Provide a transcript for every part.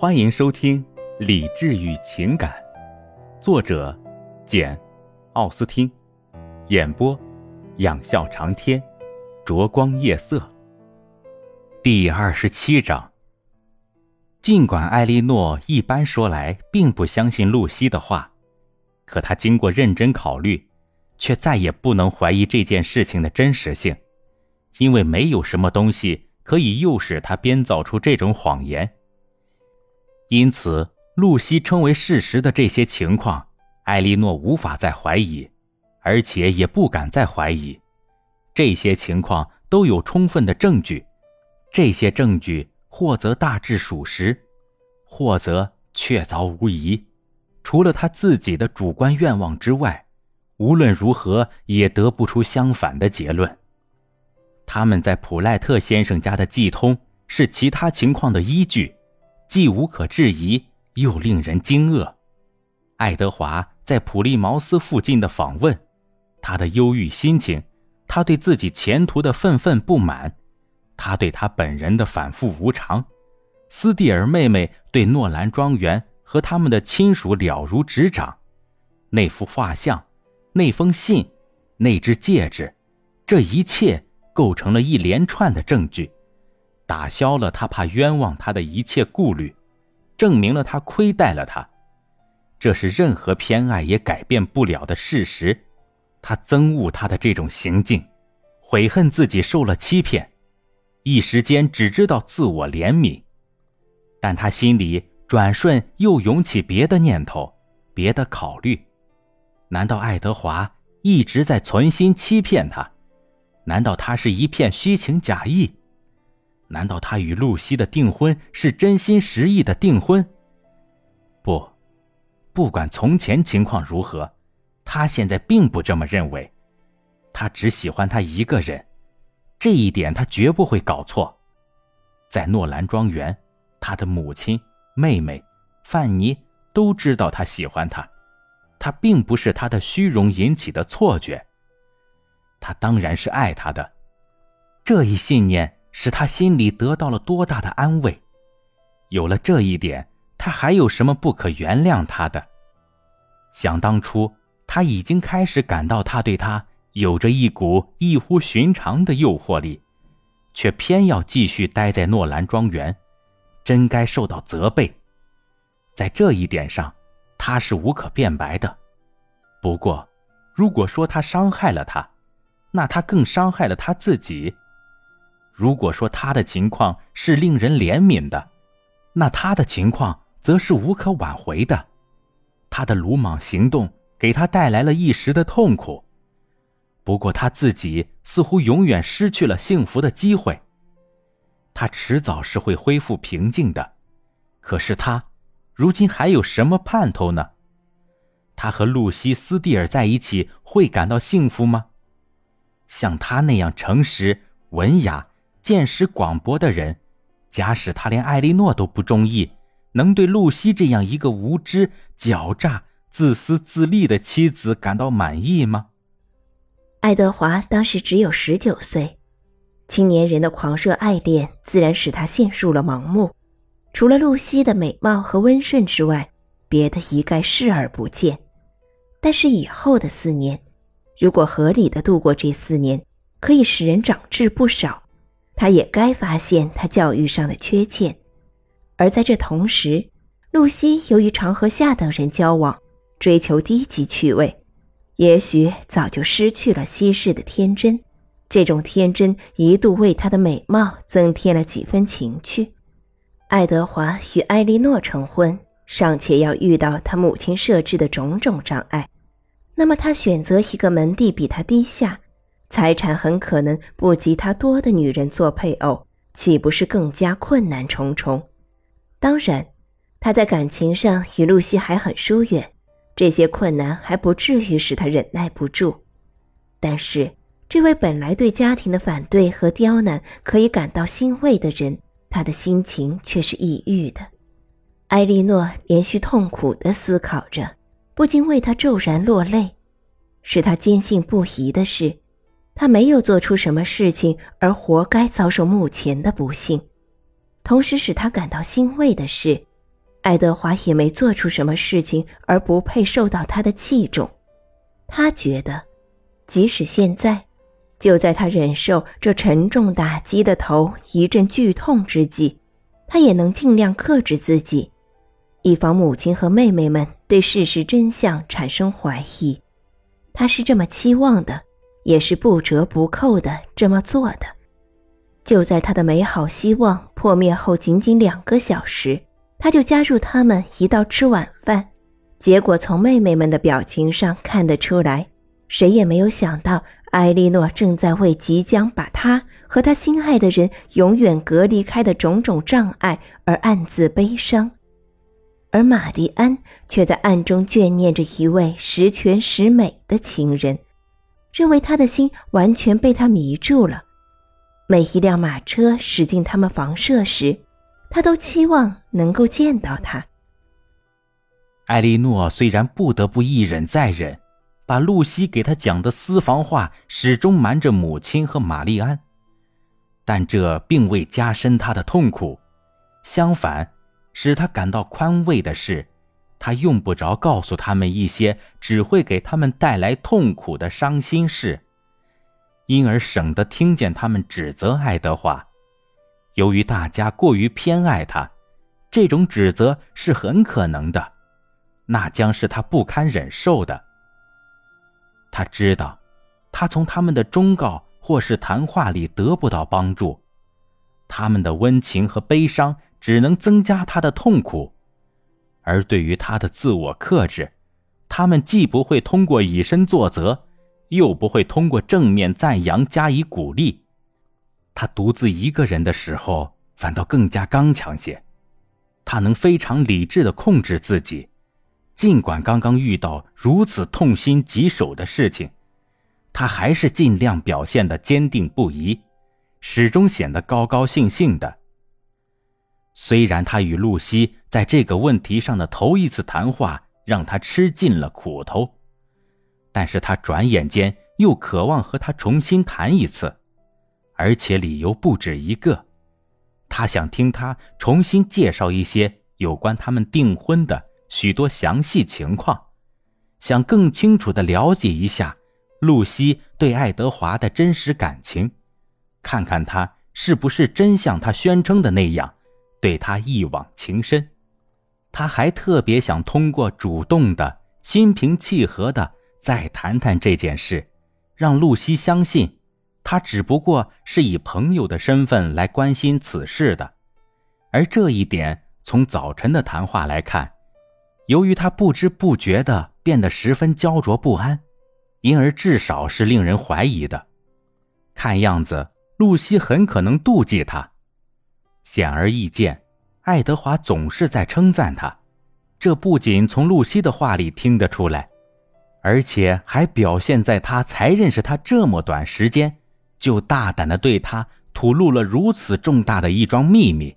欢迎收听《理智与情感》，作者简·奥斯汀，演播仰笑长天，灼光夜色。第二十七章。尽管艾莉诺一般说来并不相信露西的话，可她经过认真考虑，却再也不能怀疑这件事情的真实性，因为没有什么东西可以诱使她编造出这种谎言。因此，露西称为事实的这些情况，艾莉诺无法再怀疑，而且也不敢再怀疑。这些情况都有充分的证据，这些证据或则大致属实，或则确凿无疑。除了他自己的主观愿望之外，无论如何也得不出相反的结论。他们在普赖特先生家的寄通是其他情况的依据。既无可置疑，又令人惊愕。爱德华在普利茅斯附近的访问，他的忧郁心情，他对自己前途的愤愤不满，他对他本人的反复无常，斯蒂尔妹妹对诺兰庄园和他们的亲属了如指掌，那幅画像，那封信，那只戒指，这一切构成了一连串的证据。打消了他怕冤枉他的一切顾虑，证明了他亏待了他，这是任何偏爱也改变不了的事实。他憎恶他的这种行径，悔恨自己受了欺骗，一时间只知道自我怜悯，但他心里转瞬又涌起别的念头，别的考虑。难道爱德华一直在存心欺骗他？难道他是一片虚情假意？难道他与露西的订婚是真心实意的订婚？不，不管从前情况如何，他现在并不这么认为。他只喜欢他一个人，这一点他绝不会搞错。在诺兰庄园，他的母亲、妹妹、范尼都知道他喜欢他，他并不是他的虚荣引起的错觉。他当然是爱他的，这一信念。使他心里得到了多大的安慰！有了这一点，他还有什么不可原谅他的？想当初，他已经开始感到他对他有着一股异乎寻常的诱惑力，却偏要继续待在诺兰庄园，真该受到责备。在这一点上，他是无可辩白的。不过，如果说他伤害了他，那他更伤害了他自己。如果说他的情况是令人怜悯的，那他的情况则是无可挽回的。他的鲁莽行动给他带来了一时的痛苦，不过他自己似乎永远失去了幸福的机会。他迟早是会恢复平静的，可是他，如今还有什么盼头呢？他和露西·斯蒂尔在一起会感到幸福吗？像他那样诚实、文雅。见识广博的人，假使他连艾莉诺都不中意，能对露西这样一个无知、狡诈、自私自利的妻子感到满意吗？爱德华当时只有十九岁，青年人的狂热爱恋自然使他陷入了盲目，除了露西的美貌和温顺之外，别的一概视而不见。但是以后的四年，如果合理的度过这四年，可以使人长智不少。他也该发现他教育上的缺陷，而在这同时，露西由于常和下等人交往，追求低级趣味，也许早就失去了稀世的天真。这种天真一度为她的美貌增添了几分情趣。爱德华与艾莉诺成婚，尚且要遇到他母亲设置的种种障碍，那么他选择一个门第比他低下。财产很可能不及他多的女人做配偶，岂不是更加困难重重？当然，他在感情上与露西还很疏远，这些困难还不至于使他忍耐不住。但是，这位本来对家庭的反对和刁难可以感到欣慰的人，他的心情却是抑郁的。埃莉诺连续痛苦地思考着，不禁为他骤然落泪。使他坚信不疑的是。他没有做出什么事情而活该遭受目前的不幸，同时使他感到欣慰的是，爱德华也没做出什么事情而不配受到他的器重。他觉得，即使现在，就在他忍受这沉重打击的头一阵剧痛之际，他也能尽量克制自己，以防母亲和妹妹们对事实真相产生怀疑。他是这么期望的，也是不折不扣的这么做的。就在他的美好希望破灭后仅仅两个小时，他就加入他们一道吃晚饭。结果从妹妹们的表情上看得出来，谁也没有想到艾莉诺正在为即将把他和他心爱的人永远隔离开的种种障碍而暗自悲伤，而玛丽安却在暗中眷念着一位十全十美的情人，认为他的心完全被他迷住了。每一辆马车驶进他们房舍时，他都期望能够见到他。艾莉诺虽然不得不一忍再忍，把露西给他讲的私房话始终瞒着母亲和玛丽安，但这并未加深他的痛苦，相反，使他感到宽慰的是，他用不着告诉他们一些只会给他们带来痛苦的伤心事，因而省得听见他们指责爱德华。由于大家过于偏爱他，这种指责是很可能的。那将是他不堪忍受的。他知道，他从他们的忠告或是谈话里得不到帮助，他们的温情和悲伤只能增加他的痛苦，而对于他的自我克制，他们既不会通过以身作则，又不会通过正面赞扬加以鼓励。他独自一个人的时候，反倒更加刚强些，他能非常理智的控制自己。尽管刚刚遇到如此痛心疾首的事情，他还是尽量表现得坚定不移，始终显得高高兴兴的。虽然他与露西在这个问题上的头一次谈话让他吃尽了苦头，但是他转眼间又渴望和他重新谈一次，而且理由不止一个。他想听他重新介绍一些有关他们订婚的。许多详细情况，想更清楚的了解一下露西对爱德华的真实感情，看看他是不是真像他宣称的那样对他一往情深。他还特别想通过主动的、心平气和的再谈谈这件事，让露西相信他只不过是以朋友的身份来关心此事的。而这一点，从早晨的谈话来看。由于他不知不觉的变得十分焦灼不安，因而至少是令人怀疑的。看样子，露西很可能妒忌他。显而易见，爱德华总是在称赞他，这不仅从露西的话里听得出来，而且还表现在他才认识他这么短时间，就大胆地对他吐露了如此重大的一桩秘密，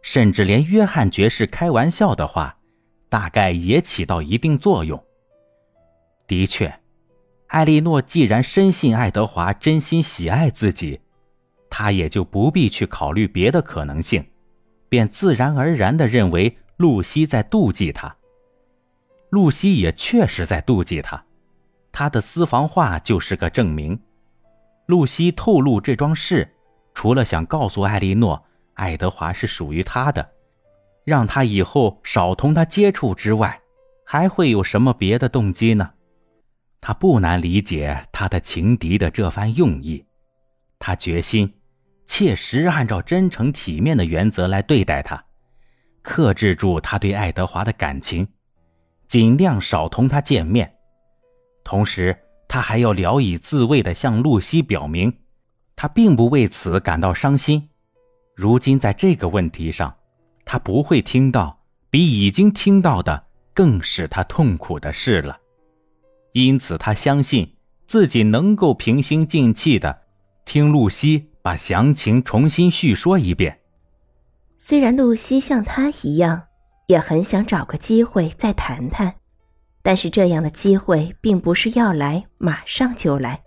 甚至连约翰爵士开玩笑的话。大概也起到一定作用。的确，艾莉诺既然深信爱德华真心喜爱自己，他也就不必去考虑别的可能性，便自然而然地认为露西在妒忌他。露西也确实在妒忌他，他的私房话就是个证明。露西透露这桩事，除了想告诉艾莉诺爱德华是属于他的。让他以后少同他接触之外，还会有什么别的动机呢？他不难理解他的情敌的这番用意，他决心切实按照真诚体面的原则来对待他，克制住他对爱德华的感情，尽量少同他见面。同时，他还要聊以自慰地向露西表明，他并不为此感到伤心。如今在这个问题上。他不会听到比已经听到的更使他痛苦的事了，因此他相信自己能够平心静气的听露西把详情重新叙说一遍。虽然露西像他一样也很想找个机会再谈谈，但是这样的机会并不是要来马上就来。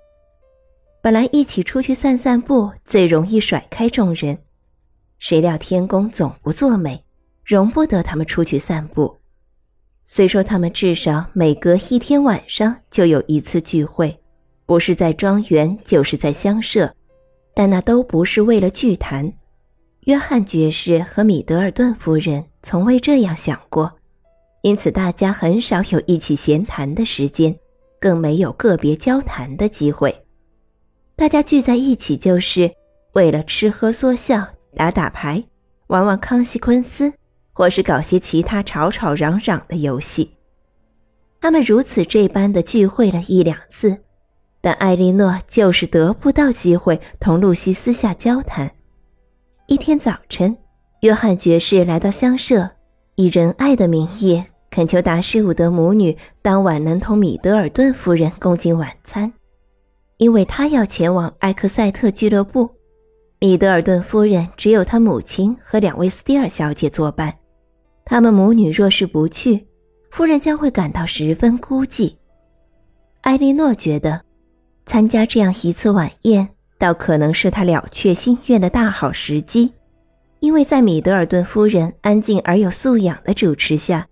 本来一起出去散散步最容易甩开众人。谁料天公总不作美，容不得他们出去散步。虽说他们至少每隔一天晚上就有一次聚会，不是在庄园就是在乡舍，但那都不是为了聚谈。约翰爵士和米德尔顿夫人从未这样想过，因此大家很少有一起闲谈的时间，更没有个别交谈的机会。大家聚在一起就是为了吃喝说笑、打打牌、玩玩康熙昆斯，或是搞些其他吵吵嚷嚷的游戏。他们如此这般的聚会了一两次，但艾莉诺就是得不到机会同露西私下交谈。一天早晨，约翰爵士来到乡舍，以仁爱的名义恳求达什伍德母女当晚能同米德尔顿夫人共进晚餐，因为他要前往埃克塞特俱乐部。米德尔顿夫人只有她母亲和两位斯蒂尔小姐作伴，他们母女若是不去，夫人将会感到十分孤寂。艾莉诺觉得，参加这样一次晚宴。倒可能是他了却心愿的大好时机，因为在米德尔顿夫人安静而有素养的主持下，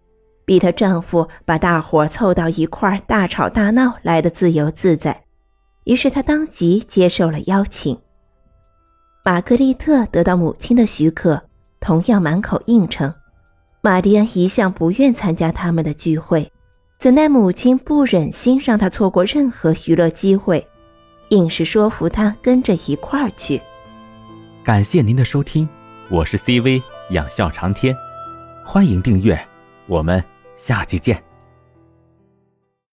比她丈夫把大伙凑到一块大吵大闹来的自由自在。于是她当即接受了邀请。玛格丽特得到母亲的许可，同样满口应承。玛丽安一向不愿参加他们的聚会，怎奈母亲不忍心让他错过任何娱乐机会。硬是说服他跟着一块儿去。感谢您的收听，我是 CV 养笑长天，欢迎订阅，我们下期见。